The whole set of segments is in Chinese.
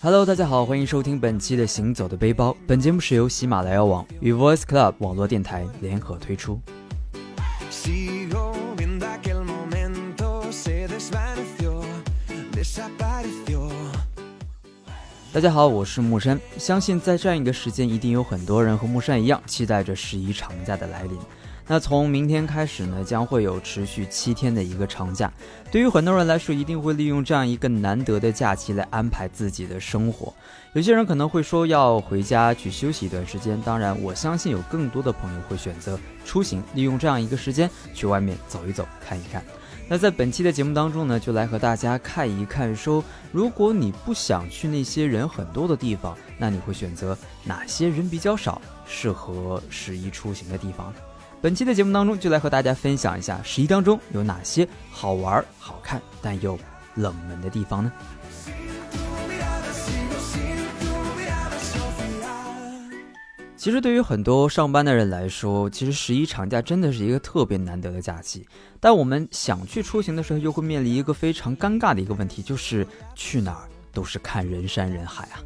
Hello，大家好，欢迎收听本期的《行走的背包》。本节目是由喜马拉雅网与 Voice Club 网络电台联合推出。大家好，我是木山。相信在这样一个时间，一定有很多人和木山一样，期待着十一长假的来临。那从明天开始呢，将会有持续七天的一个长假。对于很多人来说，一定会利用这样一个难得的假期来安排自己的生活。有些人可能会说要回家去休息一段时间，当然，我相信有更多的朋友会选择出行，利用这样一个时间去外面走一走、看一看。那在本期的节目当中呢，就来和大家看一看，说如果你不想去那些人很多的地方，那你会选择哪些人比较少、适合十一出行的地方呢？本期的节目当中，就来和大家分享一下十一当中有哪些好玩、好看但又冷门的地方呢？其实，对于很多上班的人来说，其实十一长假真的是一个特别难得的假期。但我们想去出行的时候，又会面临一个非常尴尬的一个问题，就是去哪儿都是看人山人海啊。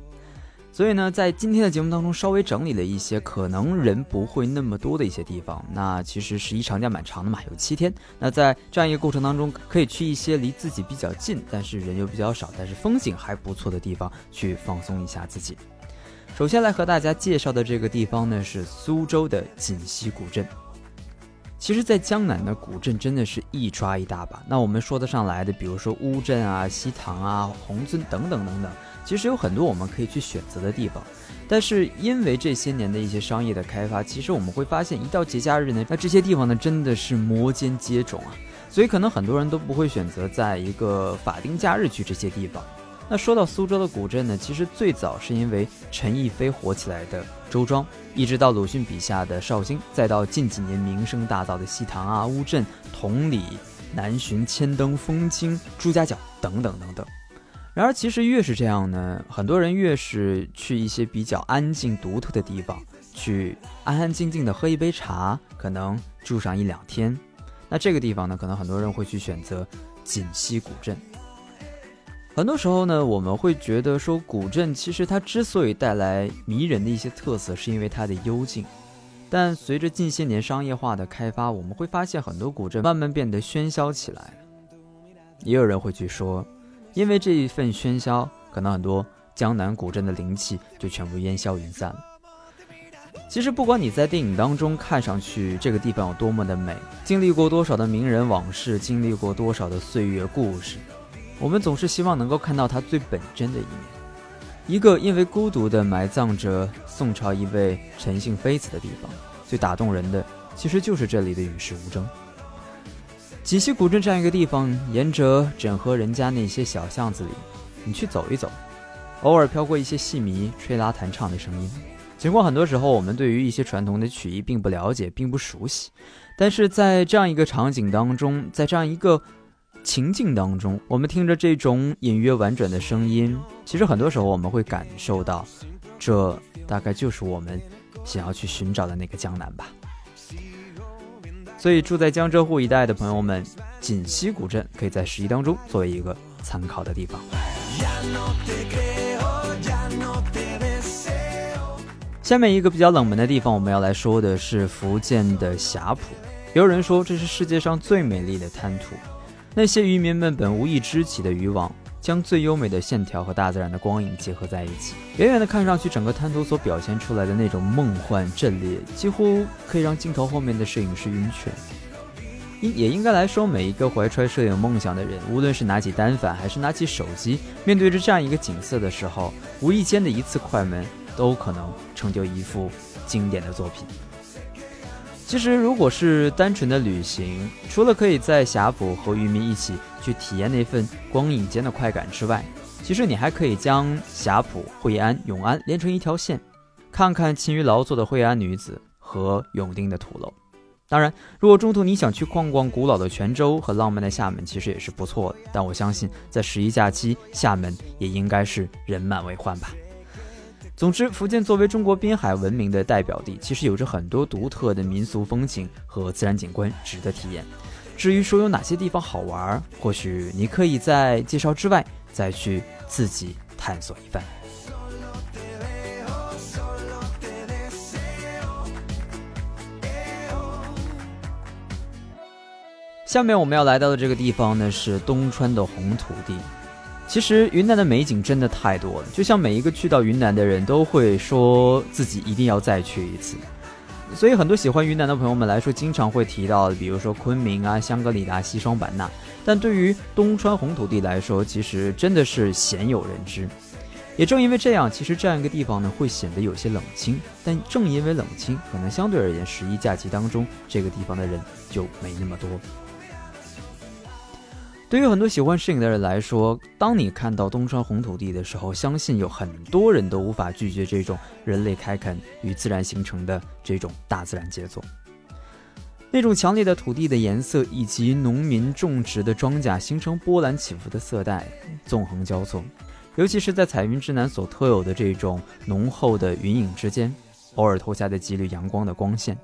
所以呢，在今天的节目当中，稍微整理了一些可能人不会那么多的一些地方。那其实十一长假蛮长的嘛，有七天。那在这样一个过程当中，可以去一些离自己比较近，但是人又比较少，但是风景还不错的地方去放松一下自己。首先来和大家介绍的这个地方呢，是苏州的锦溪古镇。其实，在江南的古镇真的是一抓一大把。那我们说得上来的，比如说乌镇啊、西塘啊、宏村等等等等。其实有很多我们可以去选择的地方，但是因为这些年的一些商业的开发，其实我们会发现，一到节假日呢，那这些地方呢真的是摩肩接踵啊，所以可能很多人都不会选择在一个法定假日去这些地方。那说到苏州的古镇呢，其实最早是因为陈逸飞火起来的周庄，一直到鲁迅笔下的绍兴，再到近几年名声大噪的西塘啊、乌镇、同里、南浔、千灯、风清、朱家角等等等等。然而，其实越是这样呢，很多人越是去一些比较安静、独特的地方，去安安静静的喝一杯茶，可能住上一两天。那这个地方呢，可能很多人会去选择锦溪古镇。很多时候呢，我们会觉得说，古镇其实它之所以带来迷人的一些特色，是因为它的幽静。但随着近些年商业化的开发，我们会发现很多古镇慢慢变得喧嚣起来也有人会去说。因为这一份喧嚣，可能很多江南古镇的灵气就全部烟消云散了。其实，不管你在电影当中看上去这个地方有多么的美，经历过多少的名人往事，经历过多少的岁月故事，我们总是希望能够看到它最本真的一面。一个因为孤独的埋葬着宋朝一位陈姓妃子的地方，最打动人的其实就是这里的与世无争。锦溪古镇这样一个地方，沿着整河人家那些小巷子里，你去走一走，偶尔飘过一些戏迷吹拉弹唱的声音。尽管很多时候我们对于一些传统的曲艺并不了解，并不熟悉，但是在这样一个场景当中，在这样一个情境当中，我们听着这种隐约婉转的声音，其实很多时候我们会感受到，这大概就是我们想要去寻找的那个江南吧。所以住在江浙沪一带的朋友们，锦溪古镇可以在十一当中作为一个参考的地方。下面一个比较冷门的地方，我们要来说的是福建的霞浦。也有人说这是世界上最美丽的滩涂，那些渔民们本无意支起的渔网。将最优美的线条和大自然的光影结合在一起，远远的看上去，整个滩涂所表现出来的那种梦幻阵列，几乎可以让镜头后面的摄影师晕眩。应也应该来说，每一个怀揣摄影梦想的人，无论是拿起单反还是拿起手机，面对着这样一个景色的时候，无意间的一次快门，都可能成就一幅经典的作品。其实，如果是单纯的旅行，除了可以在霞浦和渔民一起去体验那份光影间的快感之外，其实你还可以将霞浦、惠安、永安连成一条线，看看勤于劳作的惠安女子和永定的土楼。当然，如果中途你想去逛逛古老的泉州和浪漫的厦门，其实也是不错的。但我相信，在十一假期，厦门也应该是人满为患吧。总之，福建作为中国滨海文明的代表地，其实有着很多独特的民俗风情和自然景观值得体验。至于说有哪些地方好玩，或许你可以在介绍之外，再去自己探索一番。下面我们要来到的这个地方呢，是东川的红土地。其实云南的美景真的太多了，就像每一个去到云南的人都会说自己一定要再去一次。所以很多喜欢云南的朋友们来说，经常会提到，比如说昆明啊、香格里拉、西双版纳。但对于东川红土地来说，其实真的是鲜有人知。也正因为这样，其实这样一个地方呢，会显得有些冷清。但正因为冷清，可能相对而言，十一假期当中，这个地方的人就没那么多。对于很多喜欢摄影的人来说，当你看到东川红土地的时候，相信有很多人都无法拒绝这种人类开垦与自然形成的这种大自然杰作。那种强烈的土地的颜色，以及农民种植的庄稼形成波澜起伏的色带，纵横交错。尤其是在彩云之南所特有的这种浓厚的云影之间，偶尔投下的几缕阳光的光线。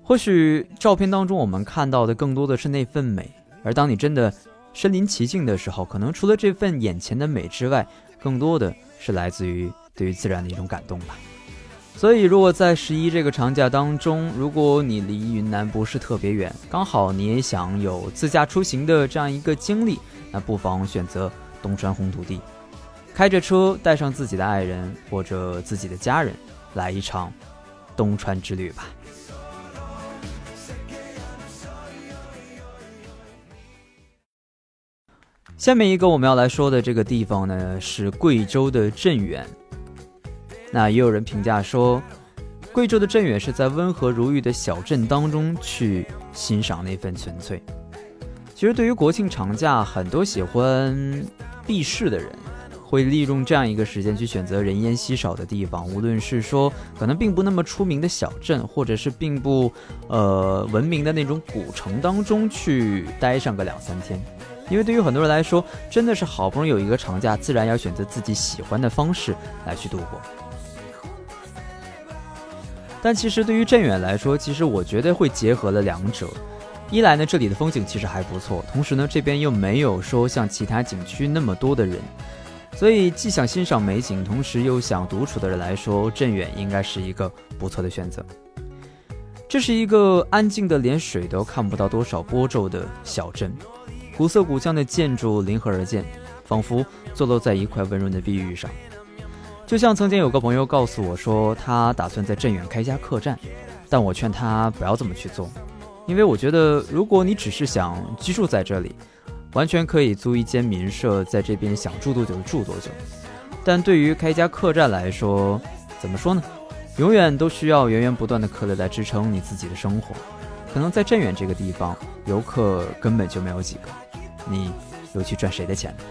或许照片当中我们看到的更多的是那份美。而当你真的身临其境的时候，可能除了这份眼前的美之外，更多的是来自于对于自然的一种感动吧。所以，如果在十一这个长假当中，如果你离云南不是特别远，刚好你也想有自驾出行的这样一个经历，那不妨选择东川红土地，开着车带上自己的爱人或者自己的家人，来一场东川之旅吧。下面一个我们要来说的这个地方呢，是贵州的镇远。那也有人评价说，贵州的镇远是在温和如玉的小镇当中去欣赏那份纯粹。其实，对于国庆长假，很多喜欢避世的人会利用这样一个时间去选择人烟稀少的地方，无论是说可能并不那么出名的小镇，或者是并不呃文明的那种古城当中去待上个两三天。因为对于很多人来说，真的是好不容易有一个长假，自然要选择自己喜欢的方式来去度过。但其实对于镇远来说，其实我觉得会结合了两者。一来呢，这里的风景其实还不错，同时呢，这边又没有说像其他景区那么多的人，所以既想欣赏美景，同时又想独处的人来说，镇远应该是一个不错的选择。这是一个安静的，连水都看不到多少波皱的小镇。古色古香的建筑临河而建，仿佛坐落在一块温润的碧玉上。就像曾经有个朋友告诉我说，他打算在镇远开家客栈，但我劝他不要这么去做，因为我觉得，如果你只是想居住在这里，完全可以租一间民舍，在这边想住多久就住多久。但对于开家客栈来说，怎么说呢？永远都需要源源不断的客流来支撑你自己的生活。可能在镇远这个地方，游客根本就没有几个。你又去赚谁的钱呢？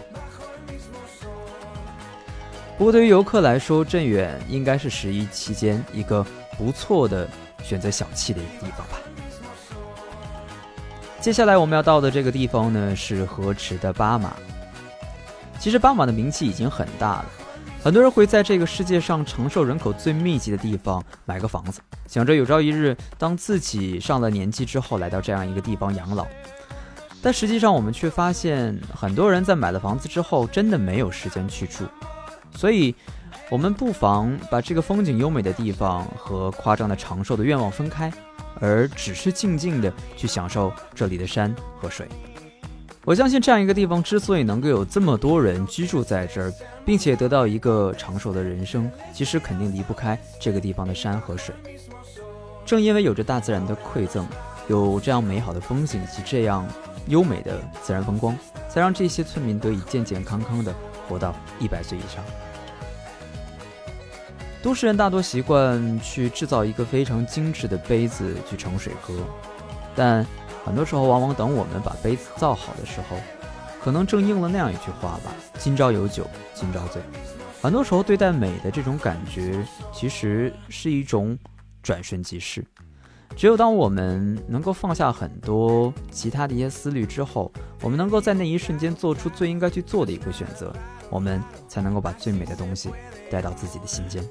不过对于游客来说，镇远应该是十一期间一个不错的选择小憩的一个地方吧。接下来我们要到的这个地方呢，是河池的巴马。其实巴马的名气已经很大了，很多人会在这个世界上长寿人口最密集的地方买个房子，想着有朝一日当自己上了年纪之后，来到这样一个地方养老。但实际上，我们却发现，很多人在买了房子之后，真的没有时间去住。所以，我们不妨把这个风景优美的地方和夸张的长寿的愿望分开，而只是静静的去享受这里的山和水。我相信，这样一个地方之所以能够有这么多人居住在这儿，并且得到一个长寿的人生，其实肯定离不开这个地方的山和水。正因为有着大自然的馈赠，有这样美好的风景以及这样。优美的自然风光，才让这些村民得以健健康康的活到一百岁以上。都市人大多习惯去制造一个非常精致的杯子去盛水喝，但很多时候，往往等我们把杯子造好的时候，可能正应了那样一句话吧：“今朝有酒今朝醉。”很多时候，对待美的这种感觉，其实是一种转瞬即逝。只有当我们能够放下很多其他的一些思虑之后，我们能够在那一瞬间做出最应该去做的一个选择，我们才能够把最美的东西带到自己的心间。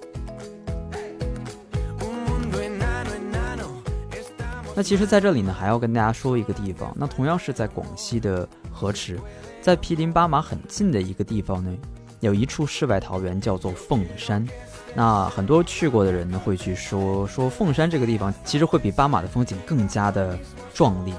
那其实，在这里呢，还要跟大家说一个地方，那同样是在广西的河池，在毗邻巴马很近的一个地方呢，有一处世外桃源，叫做凤山。那很多去过的人呢，会去说说凤山这个地方，其实会比巴马的风景更加的壮丽。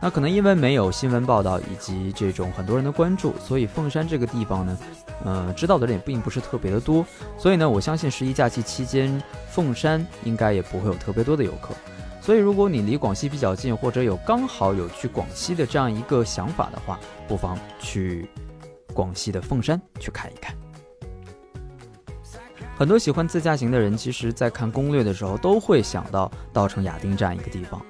那可能因为没有新闻报道以及这种很多人的关注，所以凤山这个地方呢，呃，知道的人也并不是特别的多。所以呢，我相信十一假期期间，凤山应该也不会有特别多的游客。所以，如果你离广西比较近，或者有刚好有去广西的这样一个想法的话，不妨去广西的凤山去看一看。很多喜欢自驾行的人，其实在看攻略的时候都会想到稻城亚丁这样一个地方。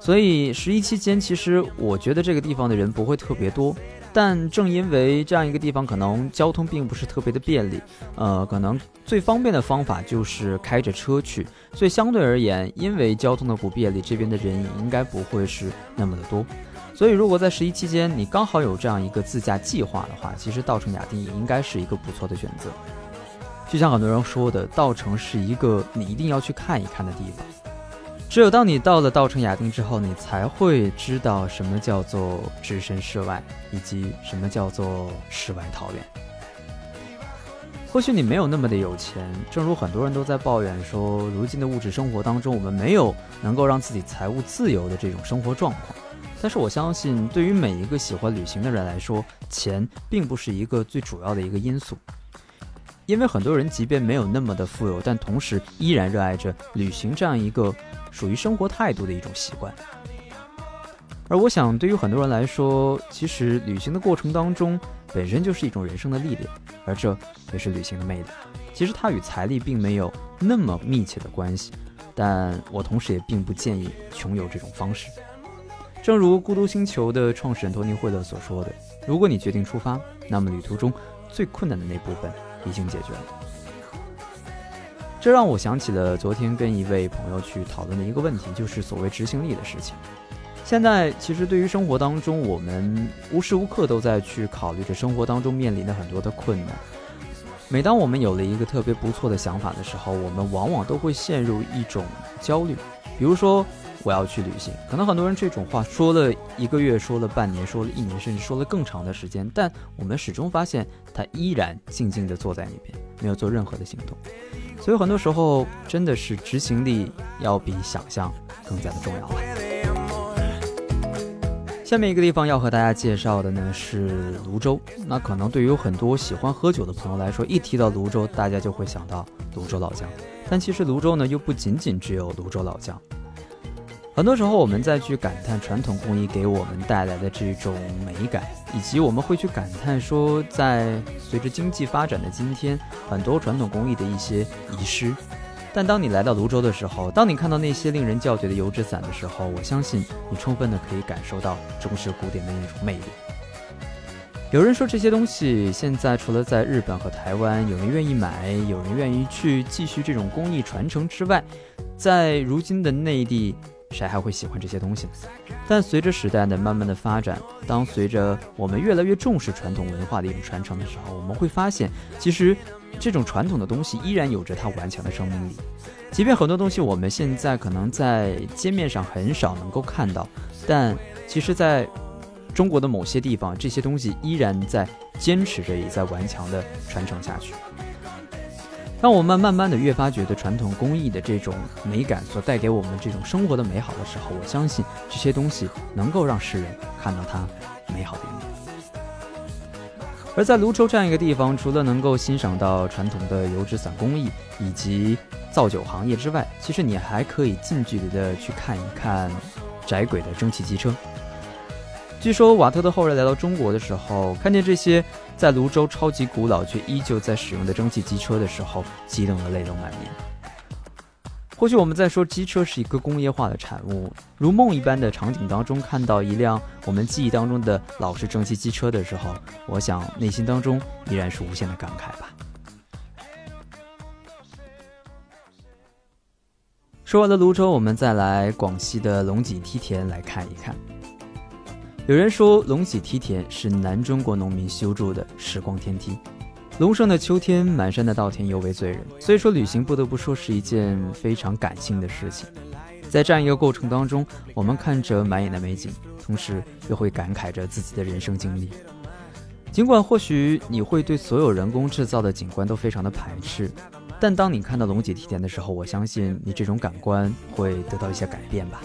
所以十一期间，其实我觉得这个地方的人不会特别多，但正因为这样一个地方可能交通并不是特别的便利，呃，可能最方便的方法就是开着车去，所以相对而言，因为交通的不便利，这边的人也应该不会是那么的多。所以如果在十一期间你刚好有这样一个自驾计划的话，其实稻城亚丁也应该是一个不错的选择。就像很多人说的，稻城是一个你一定要去看一看的地方。只有当你到了稻城亚丁之后，你才会知道什么叫做置身事外，以及什么叫做世外桃源。或许你没有那么的有钱，正如很多人都在抱怨说，如今的物质生活当中，我们没有能够让自己财务自由的这种生活状况。但是我相信，对于每一个喜欢旅行的人来说，钱并不是一个最主要的一个因素。因为很多人即便没有那么的富有，但同时依然热爱着旅行这样一个属于生活态度的一种习惯。而我想，对于很多人来说，其实旅行的过程当中本身就是一种人生的历练，而这也是旅行的魅力。其实它与财力并没有那么密切的关系，但我同时也并不建议穷游这种方式。正如孤独星球的创始人托尼·惠勒所说的：“如果你决定出发，那么旅途中最困难的那部分。”已经解决了，这让我想起了昨天跟一位朋友去讨论的一个问题，就是所谓执行力的事情。现在其实对于生活当中，我们无时无刻都在去考虑着生活当中面临的很多的困难。每当我们有了一个特别不错的想法的时候，我们往往都会陷入一种焦虑，比如说。我要去旅行，可能很多人这种话说了一个月，说了半年，说了一年，甚至说了更长的时间，但我们始终发现他依然静静地坐在那边，没有做任何的行动。所以很多时候真的是执行力要比想象更加的重要了。下面一个地方要和大家介绍的呢是泸州。那可能对于很多喜欢喝酒的朋友来说，一提到泸州，大家就会想到泸州老窖。但其实泸州呢又不仅仅只有泸州老窖。很多时候，我们再去感叹传统工艺给我们带来的这种美感，以及我们会去感叹说，在随着经济发展的今天，很多传统工艺的一些遗失。但当你来到泸州的时候，当你看到那些令人叫绝的油纸伞的时候，我相信你充分的可以感受到中式古典的那种魅力。有人说这些东西现在除了在日本和台湾有人愿意买，有人愿意去继续这种工艺传承之外，在如今的内地。谁还会喜欢这些东西呢？但随着时代的慢慢的发展，当随着我们越来越重视传统文化的一种传承的时候，我们会发现，其实这种传统的东西依然有着它顽强的生命力。即便很多东西我们现在可能在街面上很少能够看到，但其实在中国的某些地方，这些东西依然在坚持着，也在顽强的传承下去。当我们慢慢的越发觉得传统工艺的这种美感所带给我们这种生活的美好的时候，我相信这些东西能够让世人看到它美好的一面。而在泸州这样一个地方，除了能够欣赏到传统的油纸伞工艺以及造酒行业之外，其实你还可以近距离的去看一看窄轨的蒸汽机车。据说瓦特的后人来到中国的时候，看见这些在泸州超级古老却依旧在使用的蒸汽机车的时候，激动的泪流满面。或许我们在说机车是一个工业化的产物，如梦一般的场景当中看到一辆我们记忆当中的老式蒸汽机车的时候，我想内心当中依然是无限的感慨吧。说完了泸州，我们再来广西的龙脊梯田来看一看。有人说，龙脊梯田是南中国农民修筑的时光天梯。龙盛的秋天，满山的稻田尤为醉人。所以说，旅行不得不说是一件非常感性的事情。在这样一个过程当中，我们看着满眼的美景，同时又会感慨着自己的人生经历。尽管或许你会对所有人工制造的景观都非常的排斥，但当你看到龙脊梯田的时候，我相信你这种感官会得到一些改变吧。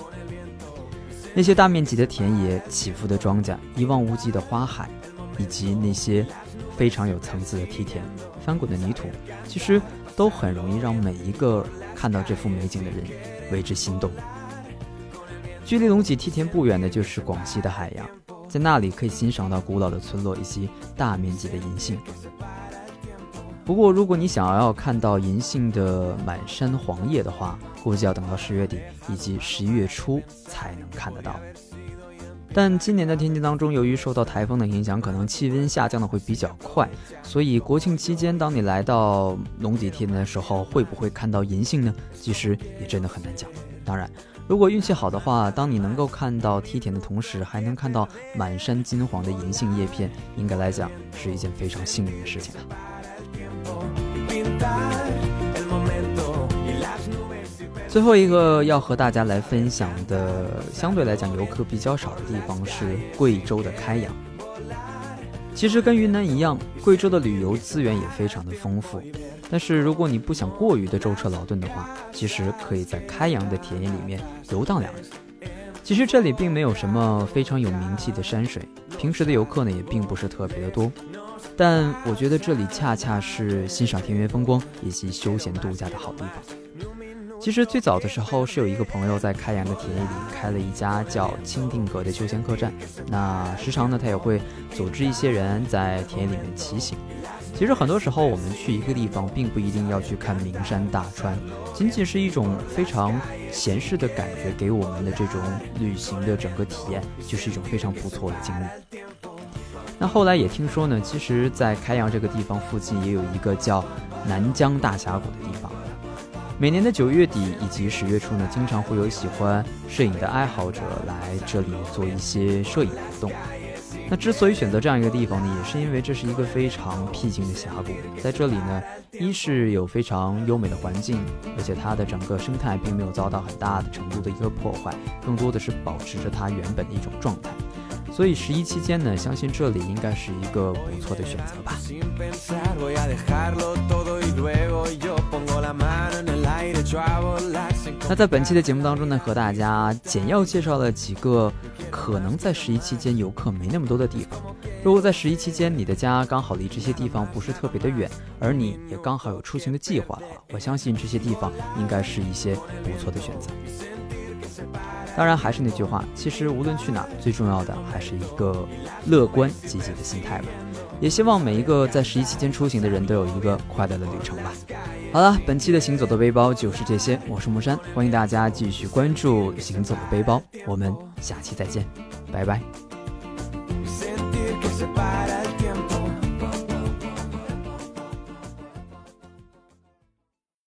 那些大面积的田野、起伏的庄稼、一望无际的花海，以及那些非常有层次的梯田、翻滚的泥土，其实都很容易让每一个看到这幅美景的人为之心动。距离龙脊梯田不远的就是广西的海洋，在那里可以欣赏到古老的村落以及大面积的银杏。不过，如果你想要看到银杏的满山黄叶的话，估计要等到十月底以及十一月初才能看得到。但今年的天气当中，由于受到台风的影响，可能气温下降的会比较快，所以国庆期间，当你来到龙脊梯田的时候，会不会看到银杏呢？其实也真的很难讲。当然。如果运气好的话，当你能够看到梯田的同时，还能看到满山金黄的银杏叶片，应该来讲是一件非常幸运的事情了。最后一个要和大家来分享的，相对来讲游客比较少的地方是贵州的开阳。其实跟云南一样，贵州的旅游资源也非常的丰富。但是如果你不想过于的舟车劳顿的话，其实可以在开阳的田野里面游荡两日。其实这里并没有什么非常有名气的山水，平时的游客呢也并不是特别的多。但我觉得这里恰恰是欣赏田园风光以及休闲度假的好地方。其实最早的时候是有一个朋友在开阳的田野里开了一家叫清定阁的休闲客栈，那时常呢他也会组织一些人在田野里面骑行。其实很多时候，我们去一个地方，并不一定要去看名山大川，仅仅是一种非常闲适的感觉，给我们的这种旅行的整个体验，就是一种非常不错的经历。那后来也听说呢，其实，在开阳这个地方附近，也有一个叫南疆大峡谷的地方。每年的九月底以及十月初呢，经常会有喜欢摄影的爱好者来这里做一些摄影活动。那之所以选择这样一个地方呢，也是因为这是一个非常僻静的峡谷，在这里呢，一是有非常优美的环境，而且它的整个生态并没有遭到很大的程度的一个破坏，更多的是保持着它原本的一种状态。所以十一期间呢，相信这里应该是一个不错的选择吧。那在本期的节目当中呢，和大家简要介绍了几个可能在十一期间游客没那么多的地方。如果在十一期间你的家刚好离这些地方不是特别的远，而你也刚好有出行的计划的话，我相信这些地方应该是一些不错的选择。当然还是那句话其实无论去哪最重要的还是一个乐观积极的心态吧也希望每一个在十一期间出行的人都有一个快乐的旅程吧。好了本期的行走的背包就是这些我是木山欢迎大家继续关注行走的背包我们下期再见拜拜。